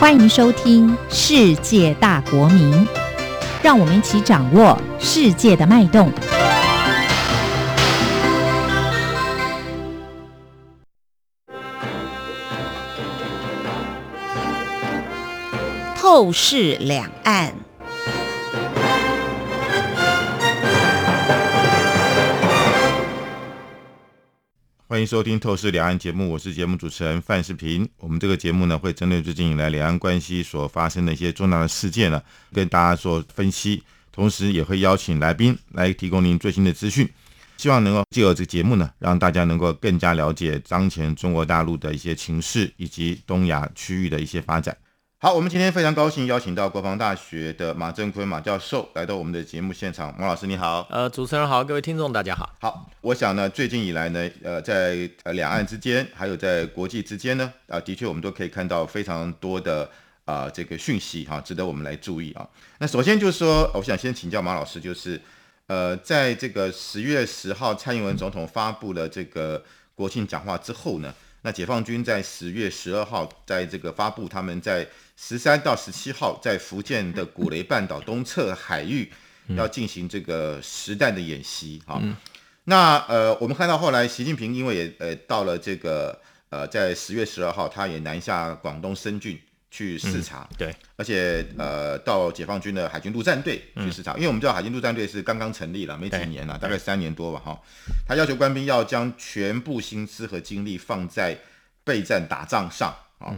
欢迎收听《世界大国民》，让我们一起掌握世界的脉动。透视两岸。欢迎收听《透视两岸》节目，我是节目主持人范世平。我们这个节目呢，会针对最近以来两岸关系所发生的一些重大的事件呢，跟大家做分析，同时也会邀请来宾来提供您最新的资讯。希望能够借由这个节目呢，让大家能够更加了解当前中国大陆的一些情势，以及东亚区域的一些发展。好，我们今天非常高兴邀请到国防大学的马正坤马教授来到我们的节目现场。马老师你好，呃，主持人好，各位听众大家好。好，我想呢，最近以来呢，呃，在呃两岸之间，还有在国际之间呢，啊，的确我们都可以看到非常多的啊这个讯息哈，值得我们来注意啊。那首先就是说，我想先请教马老师，就是呃，在这个十月十号蔡英文总统发布了这个国庆讲话之后呢，那解放军在十月十二号在这个发布他们在十三到十七号在福建的古雷半岛东侧海域要进行这个实弹的演习。哈。那呃，我们看到后来习近平因为也呃到了这个呃在十月十二号，他也南下广东深圳去视察，对，而且呃到解放军的海军陆战队去视察，因为我们知道海军陆战队是刚刚成立了，没几年了，大概三年多吧哈。他要求官兵要将全部心思和精力放在备战打仗上啊。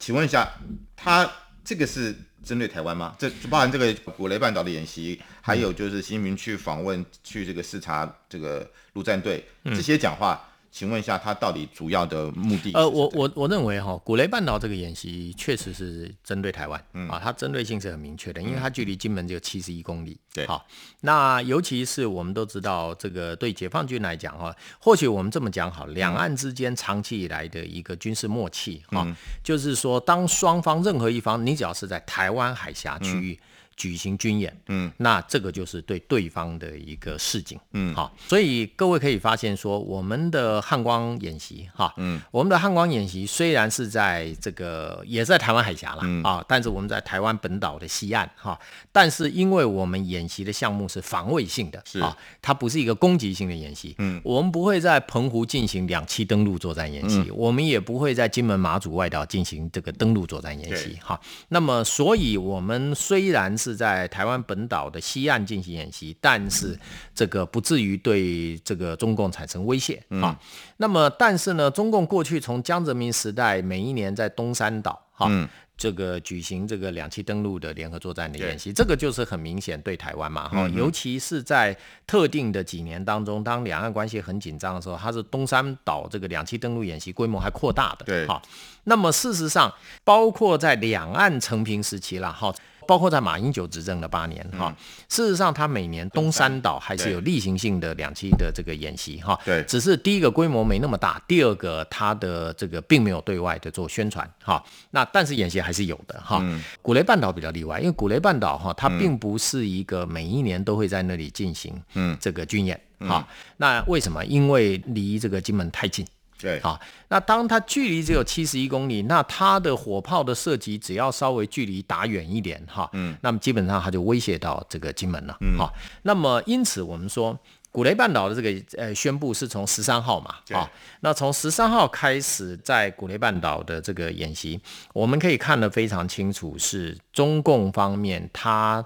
请问一下，他这个是针对台湾吗？这包含这个古雷半岛的演习，还有就是习近平去访问、去这个视察这个陆战队这些讲话。请问一下，它到底主要的目的？呃，我我我认为哈，古雷半岛这个演习确实是针对台湾，啊，它针对性是很明确的，因为它距离金门只有七十一公里。对，好，那尤其是我们都知道，这个对解放军来讲哈，或许我们这么讲好，两岸之间长期以来的一个军事默契哈，就是说，当双方任何一方，你只要是在台湾海峡区域。举行军演，嗯，那这个就是对对方的一个示警，嗯，好，所以各位可以发现说，我们的汉光演习，哈，嗯，我们的汉光演习虽然是在这个也在台湾海峡了，啊，但是我们在台湾本岛的西岸，哈，但是因为我们演习的项目是防卫性的，是。啊，它不是一个攻击性的演习，嗯，我们不会在澎湖进行两栖登陆作战演习，我们也不会在金门马祖外岛进行这个登陆作战演习，哈，那么所以我们虽然是是在台湾本岛的西岸进行演习，但是这个不至于对这个中共产生威胁啊。那么，但是呢，中共过去从江泽民时代，每一年在东山岛哈，这个举行这个两栖登陆的联合作战的演习，这个就是很明显对台湾嘛哈。尤其是在特定的几年当中，当两岸关系很紧张的时候，它是东山岛这个两栖登陆演习规模还扩大的对哈。那么事实上，包括在两岸成平时期了哈。包括在马英九执政的八年哈，事实上他每年东山岛还是有例行性的两期的这个演习哈，对，只是第一个规模没那么大，第二个他的这个并没有对外的做宣传哈，那但是演习还是有的哈。古雷半岛比较例外，因为古雷半岛哈，它并不是一个每一年都会在那里进行嗯这个军演哈，那为什么？因为离这个金门太近。对，好，那当它距离只有七十一公里，那它的火炮的射击只要稍微距离打远一点，哈，嗯，那么基本上它就威胁到这个金门了，嗯，好，那么因此我们说古雷半岛的这个呃宣布是从十三号嘛，啊，那从十三号开始在古雷半岛的这个演习，我们可以看得非常清楚，是中共方面它。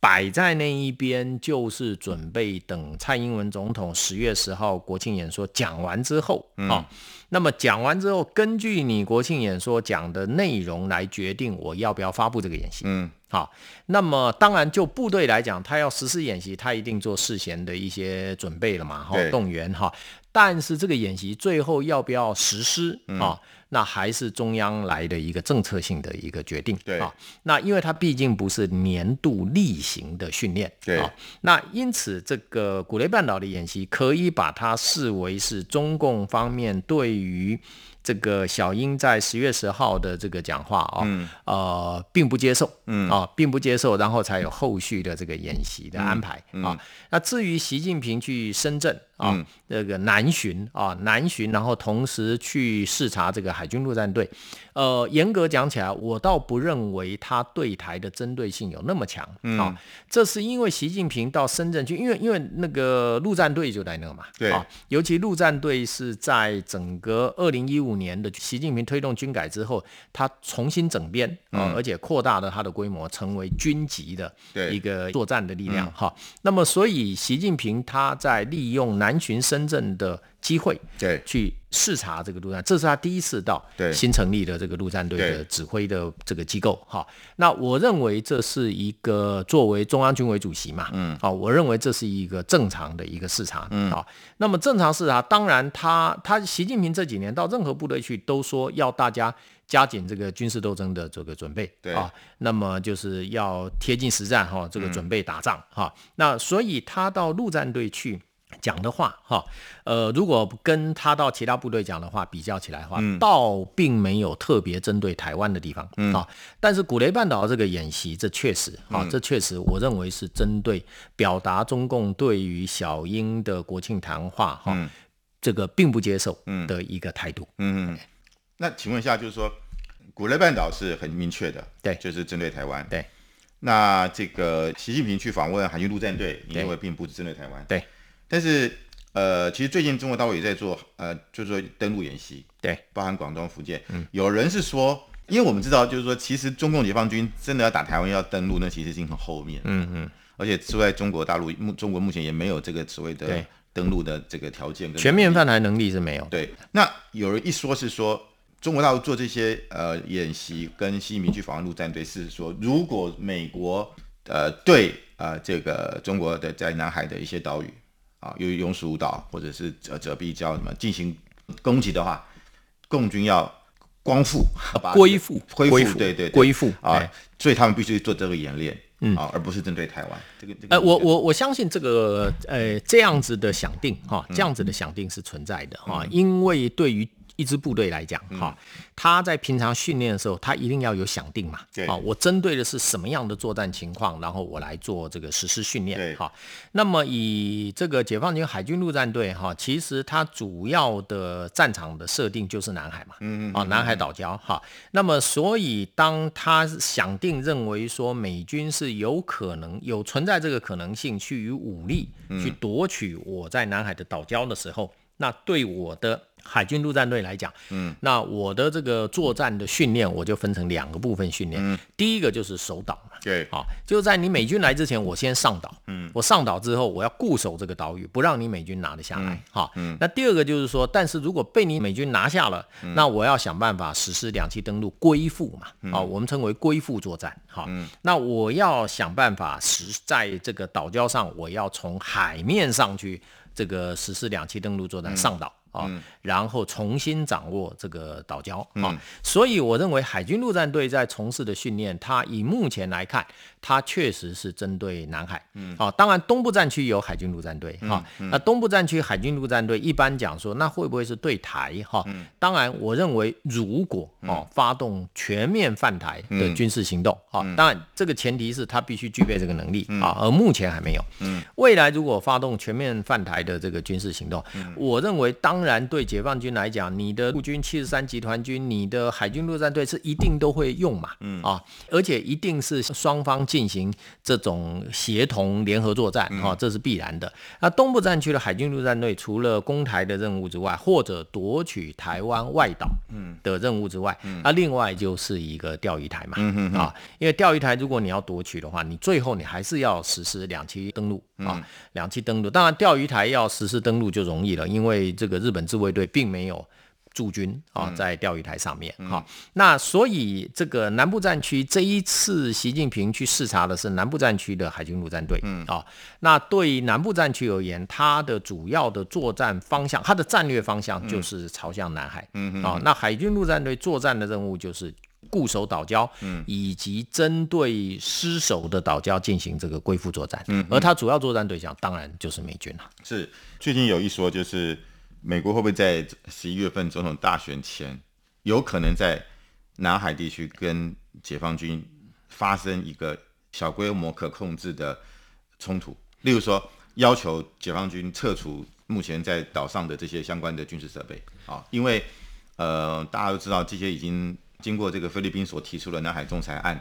摆在那一边，就是准备等蔡英文总统十月十号国庆演说讲完之后啊。那么讲完之后，根据你国庆演说讲的内容来决定我要不要发布这个演习。嗯，好。那么当然就部队来讲，他要实施演习，他一定做事前的一些准备了嘛，哈，动员哈。但是这个演习最后要不要实施啊？那还是中央来的一个政策性的一个决定。对啊，那因为它毕竟不是年度例行的训练。对啊，那因此这个古雷半岛的演习可以把它视为是中共方面对于这个小英在十月十号的这个讲话啊，呃，并不接受。嗯啊，并不接受，然后才有后续的这个演习的安排啊。那至于习近平去深圳。啊，那个南巡啊，南巡，然后同时去视察这个海军陆战队。呃，严格讲起来，我倒不认为他对台的针对性有那么强啊。这是因为习近平到深圳去，因为因为那个陆战队就在那嘛，对啊，尤其陆战队是在整个二零一五年的习近平推动军改之后，他重新整编啊，而且扩大了它的规模，成为军级的一个作战的力量哈。那么，所以习近平他在利用南巡深圳的。机会对去视察这个陆战，这是他第一次到新成立的这个陆战队的指挥的这个机构哈。那我认为这是一个作为中央军委主席嘛，嗯，好，我认为这是一个正常的一个视察，嗯，好。那么正常视察，当然他他习近平这几年到任何部队去都说要大家加紧这个军事斗争的这个准备，对啊，那么就是要贴近实战哈，这个准备打仗哈。那所以他到陆战队去。讲的话，哈，呃，如果跟他到其他部队讲的话比较起来的话，倒并没有特别针对台湾的地方啊。但是古雷半岛这个演习，这确实啊，这确实我认为是针对表达中共对于小英的国庆谈话哈，这个并不接受的一个态度。嗯，那请问一下，就是说古雷半岛是很明确的，对，就是针对台湾。对，那这个习近平去访问海军陆战队，你认为并不是针对台湾？对。但是，呃，其实最近中国大陆也在做，呃，就是说登陆演习，对，包含广东、福建。嗯，有人是说，因为我们知道，就是说，其实中共解放军真的要打台湾、要登陆，那其实已经很后面。嗯嗯。而且，之外，中国大陆目中国目前也没有这个所谓的登陆的这个条件跟，全面犯台能力是没有。对。那有人一说是说，中国大陆做这些呃演习，跟习近平去访问陆战队，是说，如果美国呃对呃这个中国的在南海的一些岛屿。啊，由于庸俗误导或者是折折臂交什么进行攻击的话，共军要光复、归复、恢复，对对，恢复啊，所以他们必须做这个演练，嗯啊，而不是针对台湾。这个，呃，我我我相信这个呃这样子的想定哈，这样子的想定是存在的哈，因为对于。一支部队来讲，哈，他在平常训练的时候，他一定要有想定嘛，对，啊，我针对的是什么样的作战情况，然后我来做这个实施训练，哈。那么以这个解放军海军陆战队，哈，其实它主要的战场的设定就是南海嘛，嗯嗯，啊，南海岛礁，哈。那么所以当他想定认为说美军是有可能有存在这个可能性去以武力去夺取我在南海的岛礁的时候，那对我的。海军陆战队来讲，嗯，那我的这个作战的训练，我就分成两个部分训练。嗯，第一个就是守岛嘛，对，好，就在你美军来之前，我先上岛，嗯，我上岛之后，我要固守这个岛屿，不让你美军拿得下来，哈，嗯，那第二个就是说，但是如果被你美军拿下了，那我要想办法实施两栖登陆归附嘛，啊，我们称为归附作战，哈，嗯。那我要想办法实在这个岛礁上，我要从海面上去这个实施两栖登陆作战，上岛。啊，然后重新掌握这个岛礁啊，所以我认为海军陆战队在从事的训练，它以目前来看，它确实是针对南海。嗯，啊，当然东部战区有海军陆战队哈，那东部战区海军陆战队一般讲说，那会不会是对台哈？当然，我认为如果哦发动全面犯台的军事行动啊，当然这个前提是他必须具备这个能力啊，而目前还没有。嗯，未来如果发动全面犯台的这个军事行动，我认为当。当然，对解放军来讲，你的陆军七十三集团军，你的海军陆战队是一定都会用嘛，嗯啊，而且一定是双方进行这种协同联合作战，啊，这是必然的。那东部战区的海军陆战队，除了攻台的任务之外，或者夺取台湾外岛的任务之外，那另外就是一个钓鱼台嘛，啊，因为钓鱼台如果你要夺取的话，你最后你还是要实施两栖登陆啊，两栖登陆。当然，钓鱼台要实施登陆就容易了，因为这个日。日本自卫队并没有驻军啊，在钓鱼台上面哈，那所以这个南部战区这一次习近平去视察的是南部战区的海军陆战队，嗯啊，那对于南部战区而言，它的主要的作战方向，它的战略方向就是朝向南海，嗯啊，那海军陆战队作战的任务就是固守岛礁，嗯，以及针对失守的岛礁进行这个归复作战，嗯，而它主要作战对象当然就是美军了。是最近有一说就是。美国会不会在十一月份总统大选前，有可能在南海地区跟解放军发生一个小规模可控制的冲突？例如说，要求解放军撤除目前在岛上的这些相关的军事设备啊，因为呃大家都知道这些已经经过这个菲律宾所提出的南海仲裁案，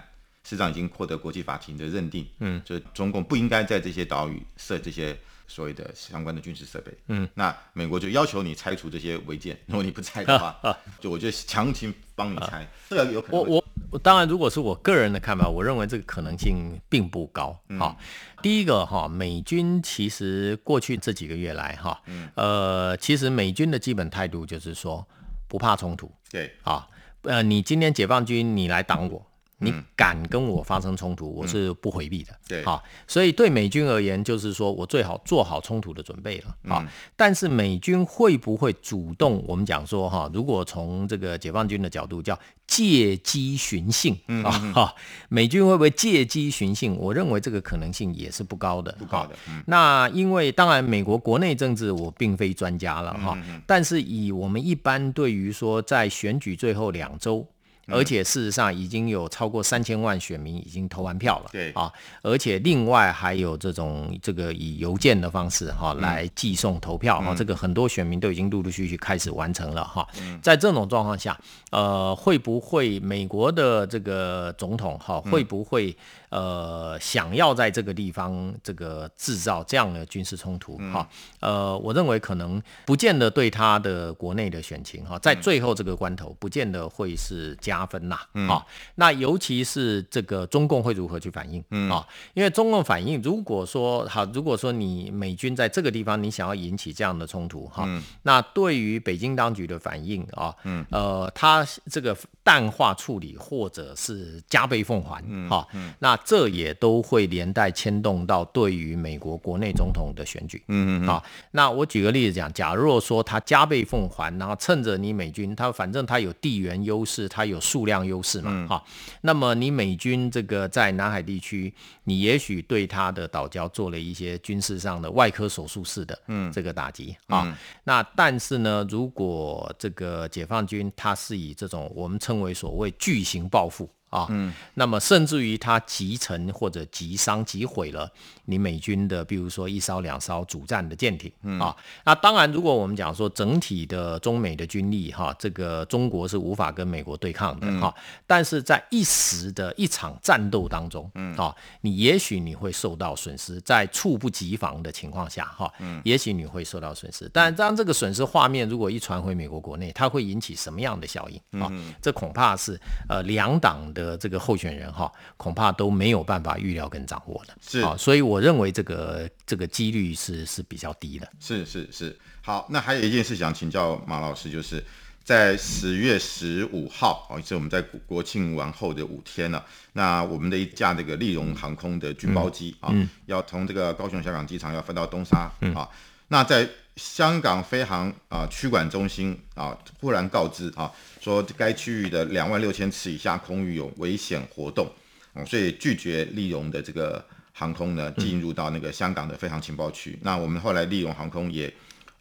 事实上已经获得国际法庭的认定，嗯，就是中共不应该在这些岛屿设这些。所谓的相关的军事设备，嗯，那美国就要求你拆除这些违建，如果你不拆的话，就我就强行帮你拆，这个有可能。我我当然，如果是我个人的看法，我认为这个可能性并不高。好，第一个哈，美军其实过去这几个月来哈，呃，其实美军的基本态度就是说不怕冲突。对，啊，呃，你今天解放军你来挡我。你敢跟我发生冲突，我是不回避的。对，好，所以对美军而言，就是说我最好做好冲突的准备了啊。但是美军会不会主动？我们讲说哈，如果从这个解放军的角度叫借机寻衅啊，哈，美军会不会借机寻衅？我认为这个可能性也是不高的。不高的。那因为当然美国国内政治我并非专家了哈，但是以我们一般对于说在选举最后两周。而且事实上已经有超过三千万选民已经投完票了，对啊，而且另外还有这种这个以邮件的方式哈来寄送投票哈，这个很多选民都已经陆陆续续开始完成了哈。在这种状况下，呃，会不会美国的这个总统哈会不会呃想要在这个地方这个制造这样的军事冲突哈？呃，我认为可能不见得对他的国内的选情哈，在最后这个关头不见得会是加。分呐，啊，那尤其是这个中共会如何去反应啊？因为中共反应，如果说好，如果说你美军在这个地方你想要引起这样的冲突哈，那对于北京当局的反应啊，呃，他这个淡化处理或者是加倍奉还哈，那这也都会连带牵动到对于美国国内总统的选举，嗯嗯，啊，那我举个例子讲，假若说他加倍奉还，然后趁着你美军他反正他有地缘优势，他有数量优势嘛，哈，那么你美军这个在南海地区，你也许对他的岛礁做了一些军事上的外科手术式的这个打击啊，那但是呢，如果这个解放军他是以这种我们称为所谓巨型报复。啊，嗯，那么甚至于它击沉或者击伤、击毁了你美军的，比如说一艘、两艘主战的舰艇，啊，那当然，如果我们讲说整体的中美的军力，哈，这个中国是无法跟美国对抗的，哈，但是在一时的一场战斗当中，嗯，啊，你也许你会受到损失，在猝不及防的情况下，哈，嗯，也许你会受到损失，但当这个损失画面如果一传回美国国内，它会引起什么样的效应？啊，这恐怕是呃两党。的这个候选人哈，恐怕都没有办法预料跟掌握的，是。啊，所以我认为这个这个几率是是比较低的。是是是，好，那还有一件事想请教马老师，就是在十月十五号哦，是我们在国庆完后的五天了，那我们的一架这个利荣航空的军包机啊，要从这个高雄小港机场要飞到东沙啊，那在香港飞航啊区管中心啊，忽然告知啊。说该区域的两万六千尺以下空域有危险活动，哦，所以拒绝利用的这个航空呢进入到那个香港的飞航情报区。那我们后来利用航空也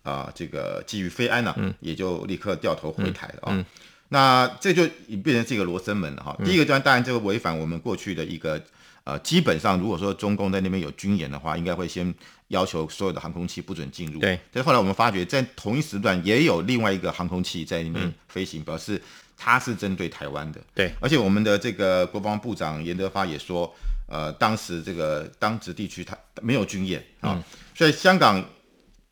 啊，这个基于飞安呢，也就立刻掉头回台了啊。那这就变成这个罗生门了哈。第一个端当然这个违反我们过去的一个呃，基本上如果说中共在那边有军演的话，应该会先。要求所有的航空器不准进入。对，但是后来我们发觉，在同一时段也有另外一个航空器在那边飞行，表示它是针对台湾的。对，而且我们的这个国防部长严德发也说，呃，当时这个当值地区它没有军演啊，所以香港。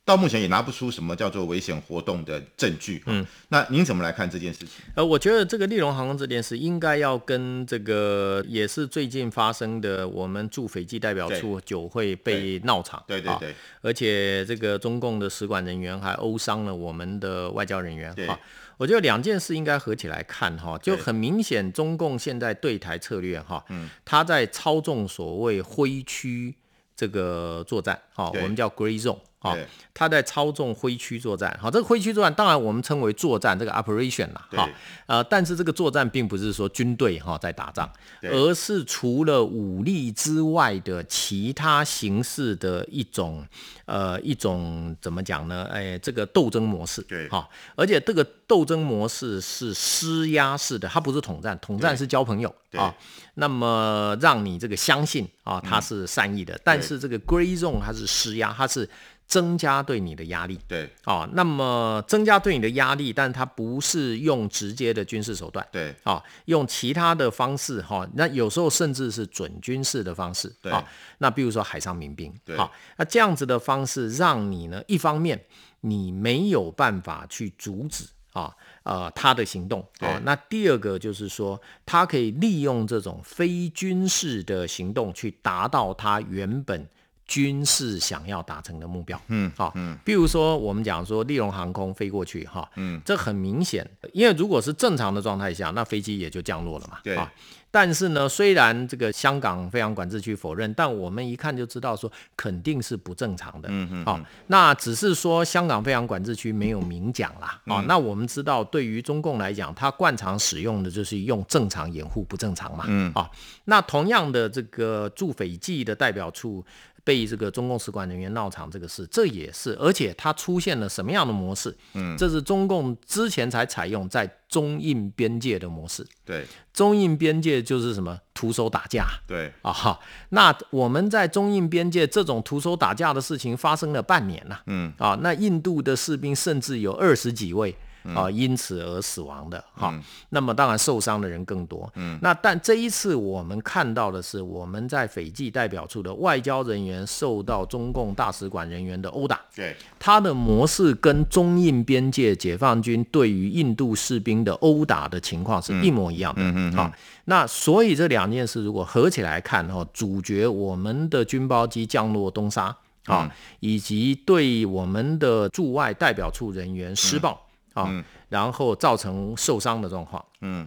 到目前也拿不出什么叫做危险活动的证据。嗯，那您怎么来看这件事情？呃，我觉得这个利荣航空这件事应该要跟这个也是最近发生的我们驻斐济代表处酒会被闹场。对对对。而且这个中共的使馆人员还殴伤了我们的外交人员。哈，我觉得两件事应该合起来看哈，就很明显中共现在对台策略哈，嗯，他在操纵所谓灰区这个作战，哈，我们叫 Grey Zone。哈，他在操纵灰区作战，好，这个灰区作战当然我们称为作战，这个 operation 啦，哈，呃，但是这个作战并不是说军队哈在打仗，而是除了武力之外的其他形式的一种，呃，一种怎么讲呢？哎，这个斗争模式，对，哈，而且这个斗争模式是施压式的，它不是统战，统战是交朋友啊，那么让你这个相信啊，他是善意的，但是这个 Grey Zone 它是施压，它是。增加对你的压力，对，啊，那么增加对你的压力，但它不是用直接的军事手段，对，啊，用其他的方式，哈，那有时候甚至是准军事的方式，对，那比如说海上民兵，对，好，那这样子的方式让你呢，一方面你没有办法去阻止啊，呃，他的行动，啊，那第二个就是说，他可以利用这种非军事的行动去达到他原本。军事想要达成的目标，嗯，好，嗯，比如说我们讲说利荣航空飞过去，哈，嗯，这很明显，因为如果是正常的状态下，那飞机也就降落了嘛，对啊。但是呢，虽然这个香港飞航管制区否认，但我们一看就知道说肯定是不正常的。嗯嗯。好，那只是说香港飞航管制区没有明讲啦。啊，那我们知道，对于中共来讲，它惯常使用的就是用正常掩护不正常嘛。嗯。啊，那同样的这个驻斐济的代表处。被这个中共使馆人员闹场这个事，这也是，而且它出现了什么样的模式？嗯，这是中共之前才采用在中印边界的模式。对，中印边界就是什么徒手打架。对啊哈，那我们在中印边界这种徒手打架的事情发生了半年了。嗯啊，那印度的士兵甚至有二十几位。啊，因此而死亡的哈，那么当然受伤的人更多。嗯，那但这一次我们看到的是，我们在斐济代表处的外交人员受到中共大使馆人员的殴打。对，他的模式跟中印边界解放军对于印度士兵的殴打的情况是一模一样的。嗯嗯。好，那所以这两件事如果合起来看哈，主角我们的军包机降落东沙啊，以及对我们的驻外代表处人员施暴。啊，然后造成受伤的状况。嗯。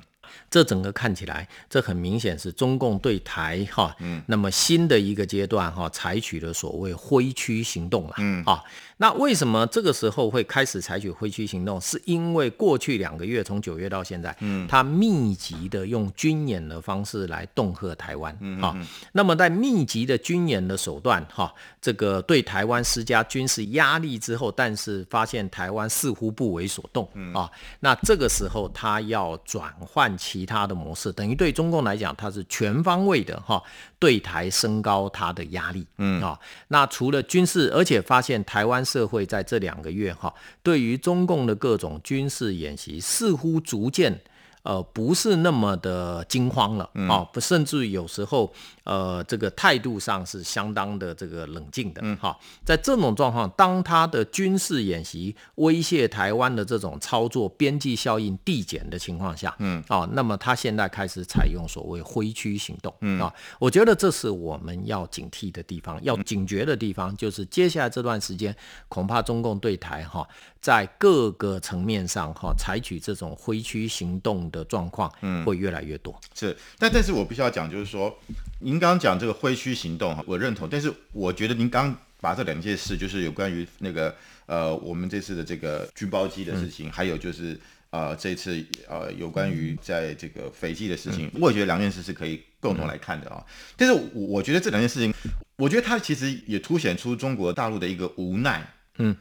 这整个看起来，这很明显是中共对台哈，嗯，那么新的一个阶段哈，采取了所谓灰区行动了，嗯。啊，那为什么这个时候会开始采取灰区行动？是因为过去两个月，从九月到现在，嗯，他密集的用军演的方式来恫吓台湾，嗯啊，那么在密集的军演的手段哈，这个对台湾施加军事压力之后，但是发现台湾似乎不为所动，啊，那这个时候他要转换。其他的模式等于对中共来讲，它是全方位的哈，对台升高它的压力，嗯啊，那除了军事，而且发现台湾社会在这两个月哈，对于中共的各种军事演习，似乎逐渐。呃，不是那么的惊慌了啊，不，甚至有时候，呃，这个态度上是相当的这个冷静的，哈，在这种状况，当他的军事演习威胁台湾的这种操作边际效应递减的情况下，嗯，啊，那么他现在开始采用所谓灰区行动，嗯。啊，我觉得这是我们要警惕的地方，要警觉的地方，就是接下来这段时间，恐怕中共对台哈。在各个层面上，哈，采取这种灰区行动的状况，嗯，会越来越多。是，但但是我必须要讲，就是说，您刚刚讲这个灰区行动，哈，我认同。但是我觉得您刚把这两件事，就是有关于那个呃，我们这次的这个军包机的事情，还有就是呃，这次呃，有关于在这个斐济的事情，我也觉得两件事是可以共同来看的啊。但是我我觉得这两件事情，我觉得它其实也凸显出中国大陆的一个无奈，嗯。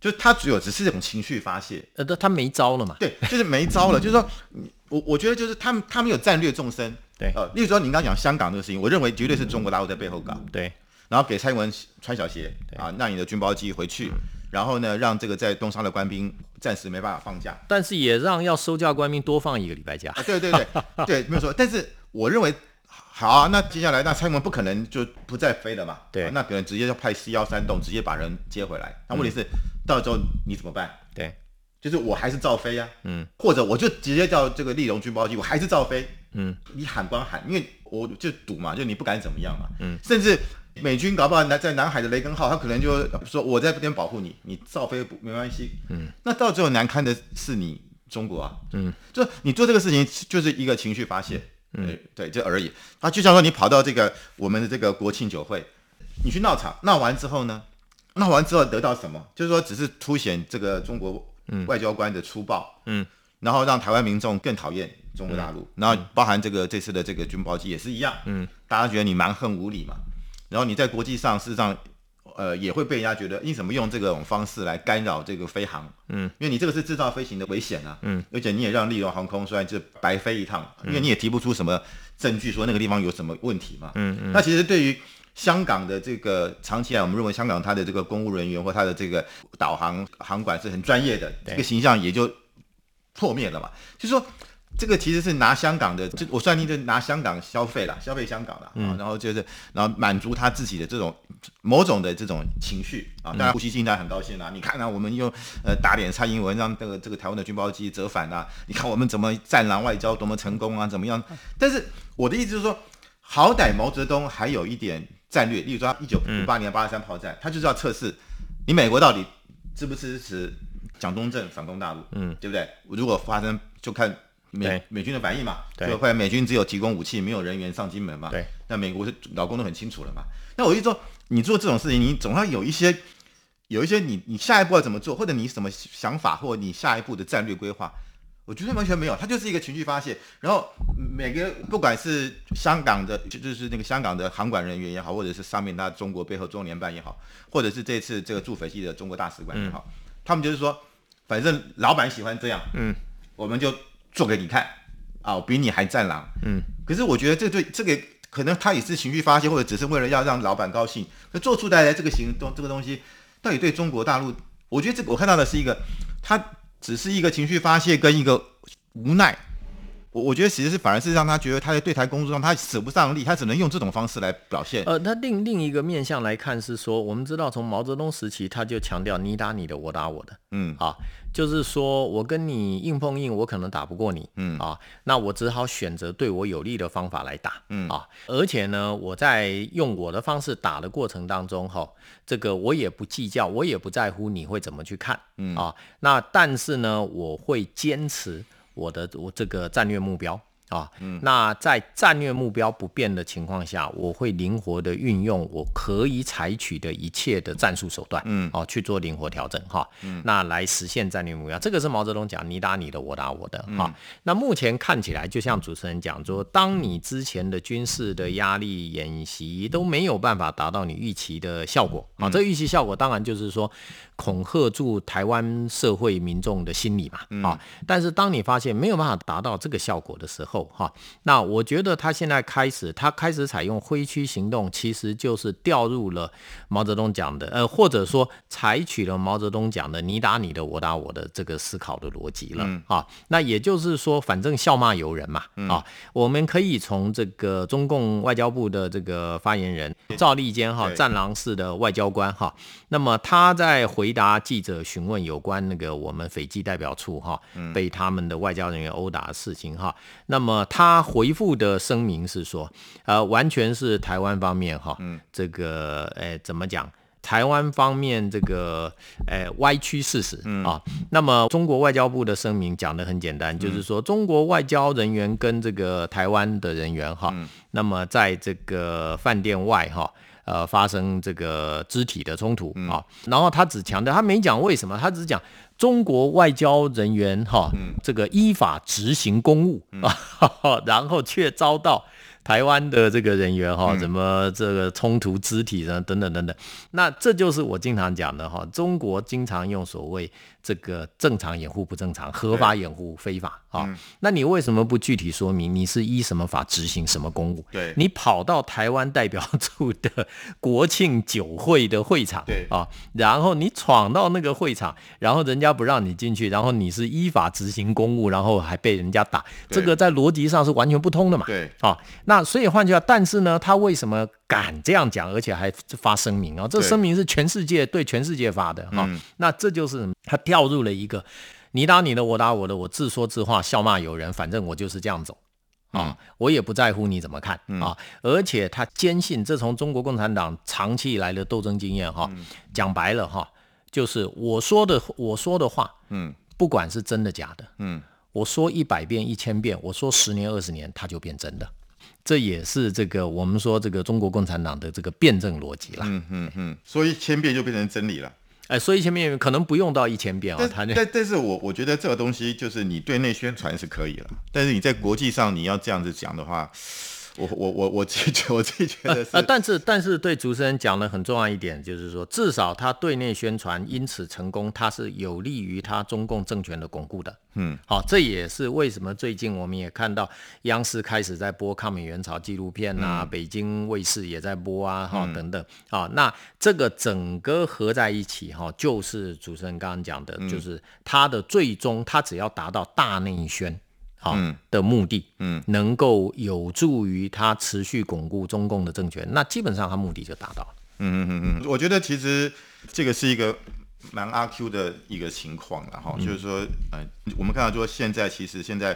就他只有只是这种情绪发泄，呃，他他没招了嘛？对，就是没招了。就是说，我我觉得就是他们他们有战略纵深。对，呃，例如说您刚刚讲香港这个事情，我认为绝对是中国大陆在背后搞。对，然后给蔡英文穿小鞋，啊，让你的军包机回去，然后呢，让这个在东沙的官兵暂时没办法放假，但是也让要收假官兵多放一个礼拜假。啊对对对对，没有错。但是我认为。好啊，那接下来那蔡英文不可能就不再飞了嘛？对，那可能直接就派 C 幺三栋直接把人接回来。那问题是，到时候你怎么办？对，就是我还是照飞呀。嗯，或者我就直接叫这个利荣军包机，我还是照飞。嗯，你喊光喊，因为我就赌嘛，就你不敢怎么样嘛。嗯，甚至美军搞不好南在南海的雷根号，他可能就说我在这边保护你，你照飞不没关系。嗯，那到最后难堪的是你中国啊。嗯，就你做这个事情就是一个情绪发泄。嗯，对，就而已。他，就像说你跑到这个我们的这个国庆酒会，你去闹场，闹完之后呢，闹完之后得到什么？就是说，只是凸显这个中国外交官的粗暴，嗯，然后让台湾民众更讨厌中国大陆，然后包含这个这次的这个军包机也是一样，嗯，大家觉得你蛮横无理嘛，然后你在国际上事实上。呃，也会被人家觉得你怎么用这种方式来干扰这个飞航？嗯，因为你这个是制造飞行的危险啊。嗯，而且你也让利荣航空虽然就白飞一趟，因为你也提不出什么证据说那个地方有什么问题嘛。嗯嗯。那其实对于香港的这个长期来，我们认为香港它的这个公务人员或它的这个导航航管是很专业的，这个形象也就破灭了嘛。就是说。这个其实是拿香港的，就我算定就拿香港消费了，消费香港了啊，然后就是，然后满足他自己的这种某种的这种情绪啊。当然，胡锡进他很高兴啊，你看啊，我们用呃打脸蔡英文，让这个这个台湾的军包机折返啊，你看我们怎么战狼外交多么成功啊，怎么样？但是我的意思就是说，好歹毛泽东还有一点战略，例如说一九五八年八十三炮战，他就是要测试你美国到底支不支持蒋中正反攻大陆，嗯，对不对？如果发生就看。美美军的反应嘛，就后来美军只有提供武器，没有人员上金门嘛。对，那美国是老公都很清楚了嘛。那我就说，你做这种事情，你总要有一些，有一些你你下一步要怎么做，或者你什么想法，或者你下一步的战略规划，我觉得完全没有，它就是一个情绪发泄。然后每个不管是香港的，就就是那个香港的航管人员也好，或者是上面他中国背后中联办也好，或者是这次这个驻斐济的中国大使馆也好，他们就是说，反正老板喜欢这样，嗯，我们就。做给你看啊，我比你还战狼。嗯，可是我觉得这对这个可能他也是情绪发泄，或者只是为了要让老板高兴，可做出来的这个行动，这个东西到底对中国大陆，我觉得这个我看到的是一个，他只是一个情绪发泄跟一个无奈。我我觉得其实是反而是让他觉得他在对台工作上他使不上力，他只能用这种方式来表现。呃，他另另一个面向来看是说，我们知道从毛泽东时期他就强调你打你的，我打我的。嗯，啊，就是说我跟你硬碰硬，我可能打不过你。嗯，啊，那我只好选择对我有利的方法来打。嗯，啊，而且呢，我在用我的方式打的过程当中，哈，这个我也不计较，我也不在乎你会怎么去看。嗯，啊，那但是呢，我会坚持。我的我这个战略目标。啊，那在战略目标不变的情况下，我会灵活的运用我可以采取的一切的战术手段，嗯，哦，去做灵活调整，哈，嗯，那来实现战略目标。这个是毛泽东讲，你打你的，我打我的，哈。那目前看起来，就像主持人讲说，当你之前的军事的压力演习都没有办法达到你预期的效果，啊，这个预期效果当然就是说恐吓住台湾社会民众的心理嘛，啊，但是当你发现没有办法达到这个效果的时候，哈，那我觉得他现在开始，他开始采用挥区行动，其实就是掉入了毛泽东讲的，呃，或者说采取了毛泽东讲的“你打你的，我打我的”这个思考的逻辑了啊。那也就是说，反正笑骂由人嘛啊。我们可以从这个中共外交部的这个发言人赵立坚哈，战狼式的外交官哈，那么他在回答记者询问有关那个我们斐济代表处哈被他们的外交人员殴打的事情哈，那么。他回复的声明是说，呃，完全是台湾方面哈，这个，诶，怎么讲？台湾方面这个，诶，歪曲事实啊。那么中国外交部的声明讲的很简单，就是说中国外交人员跟这个台湾的人员哈，那么在这个饭店外哈。呃，发生这个肢体的冲突啊，然后他只强调，他没讲为什么，他只讲中国外交人员哈，这个依法执行公务啊，然后却遭到。台湾的这个人员哈，怎么这个冲突肢体呢？等等等等，那这就是我经常讲的哈。中国经常用所谓这个正常掩护不正常，合法掩护非法啊。那你为什么不具体说明你是依什么法执行什么公务？对，你跑到台湾代表处的国庆酒会的会场，对啊，然后你闯到那个会场，然后人家不让你进去，然后你是依法执行公务，然后还被人家打，这个在逻辑上是完全不通的嘛？对，啊。那所以换句话，但是呢，他为什么敢这样讲，而且还发声明啊？这声明是全世界对全世界发的哈。那这就是他掉入了一个你打你的，我打我的，我自说自话，笑骂有人，反正我就是这样走啊，我也不在乎你怎么看啊。而且他坚信，这从中国共产党长期以来的斗争经验哈，讲白了哈，就是我说的我说的话，嗯，不管是真的假的，嗯，我说一百遍一千遍，我说十年二十年，它就变真的。这也是这个我们说这个中国共产党的这个辩证逻辑啦。嗯嗯嗯，说一千遍就变成真理了。哎，说一千遍可能不用到一千遍啊。但但但是我我觉得这个东西就是你对内宣传是可以了，但是你在国际上你要这样子讲的话。我我我我自己觉我自己觉得是啊，但是但是对主持人讲的很重要一点，就是说至少他对内宣传因此成功，他是有利于他中共政权的巩固的。嗯，好，这也是为什么最近我们也看到央视开始在播抗美援朝纪录片啊，北京卫视也在播啊，哈等等。啊，那这个整个合在一起哈，就是主持人刚刚讲的，就是他的最终他只要达到大内宣。好的目的，嗯，能够有助于他持续巩固中共的政权，那基本上他目的就达到了。嗯嗯嗯嗯，我觉得其实这个是一个蛮阿 Q 的一个情况了哈，就是说，呃，我们看到说现在其实现在，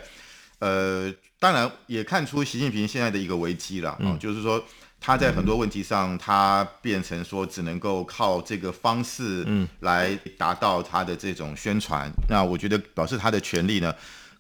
呃，当然也看出习近平现在的一个危机了，嗯，就是说他在很多问题上，他变成说只能够靠这个方式，嗯，来达到他的这种宣传。那我觉得表示他的权利呢？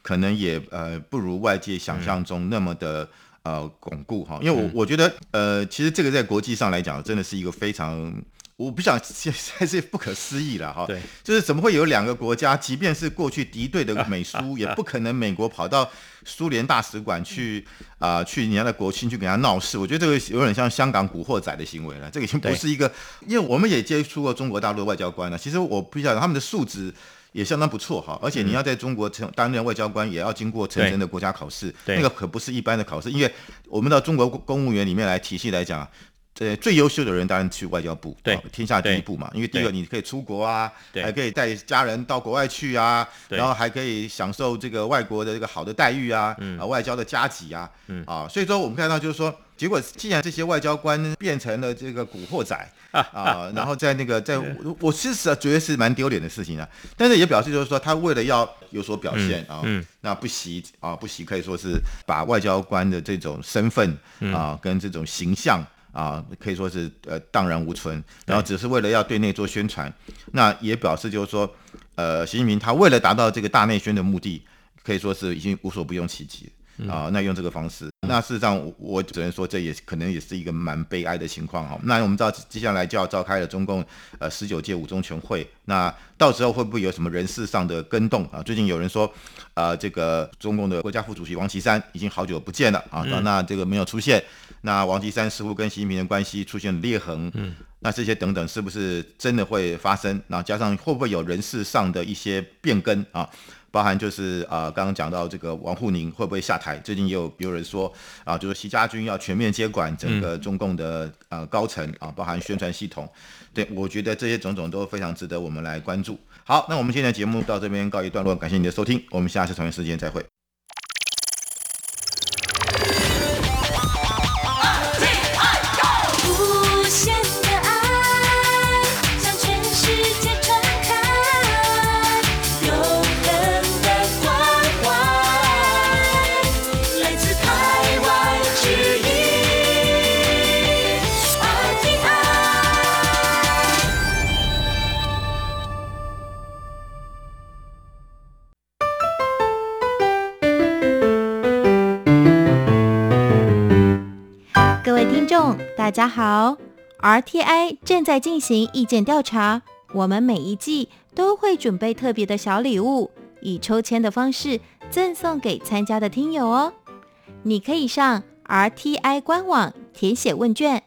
可能也呃不如外界想象中那么的呃巩固哈，因为我我觉得呃其实这个在国际上来讲真的是一个非常我不想现在是不可思议了哈，对，就是怎么会有两个国家，即便是过去敌对的美苏，也不可能美国跑到苏联大使馆去啊去人家的国庆去给他闹事，我觉得这个有点像香港古惑仔的行为了，这个已经不是一个，因为我们也接触过中国大陆的外交官了，其实我不晓得他们的素质。也相当不错哈，而且你要在中国成担任外交官，也要经过层层的国家考试，那个可不是一般的考试。因为我们到中国公务员里面来体系来讲，这最优秀的人当然去外交部，对，天下第一步嘛。因为第一个你可以出国啊，还可以带家人到国外去啊，然后还可以享受这个外国的这个好的待遇啊，啊，外交的加级啊，啊，所以说我们看到就是说。结果，既然这些外交官变成了这个古惑仔啊，然后在那个 在，我其实觉得是蛮丢脸的事情啊。但是也表示就是说，他为了要有所表现啊，那不惜啊不惜可以说是把外交官的这种身份啊跟这种形象啊，可以说是呃荡然无存。然后只是为了要对内做宣传，那也表示就是说，呃，习近平他为了达到这个大内宣的目的，可以说是已经无所不用其极。啊，那用这个方式，那事实上我只能说，这也可能也是一个蛮悲哀的情况哈。那我们知道接下来就要召开了中共呃十九届五中全会，那到时候会不会有什么人事上的更动？啊？最近有人说，呃，这个中共的国家副主席王岐山已经好久不见了。啊，那这个没有出现，那王岐山似乎跟习近平的关系出现了裂痕，嗯，那这些等等是不是真的会发生？那加上会不会有人事上的一些变更？啊？包含就是啊，刚刚讲到这个王沪宁会不会下台？最近也有有人说啊，就是习家军要全面接管整个中共的呃高层啊，包含宣传系统。对我觉得这些种种都非常值得我们来关注。好，那我们今天的节目到这边告一段落，感谢你的收听，我们下次同一时间再会。大家好，RTI 正在进行意见调查。我们每一季都会准备特别的小礼物，以抽签的方式赠送给参加的听友哦。你可以上 RTI 官网填写问卷，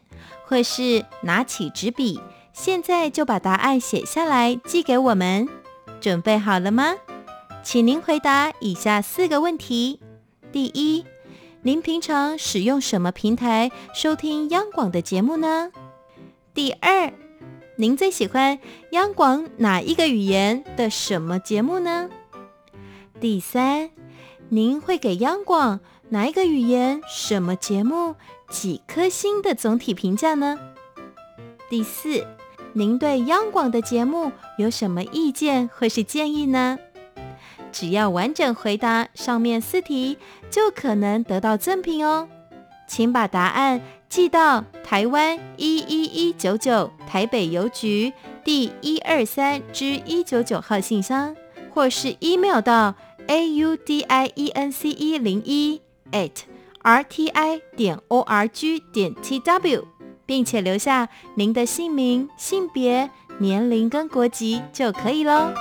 或是拿起纸笔，现在就把答案写下来寄给我们。准备好了吗？请您回答以下四个问题：第一。您平常使用什么平台收听央广的节目呢？第二，您最喜欢央广哪一个语言的什么节目呢？第三，您会给央广哪一个语言什么节目几颗星的总体评价呢？第四，您对央广的节目有什么意见或是建议呢？只要完整回答上面四题，就可能得到赠品哦。请把答案寄到台湾一一一九九台北邮局第一二三之一九九号信箱，或是 email 到 a u d i e n c e 零一 at r t i 点 o r g 点 t w，并且留下您的姓名、性别、年龄跟国籍就可以喽。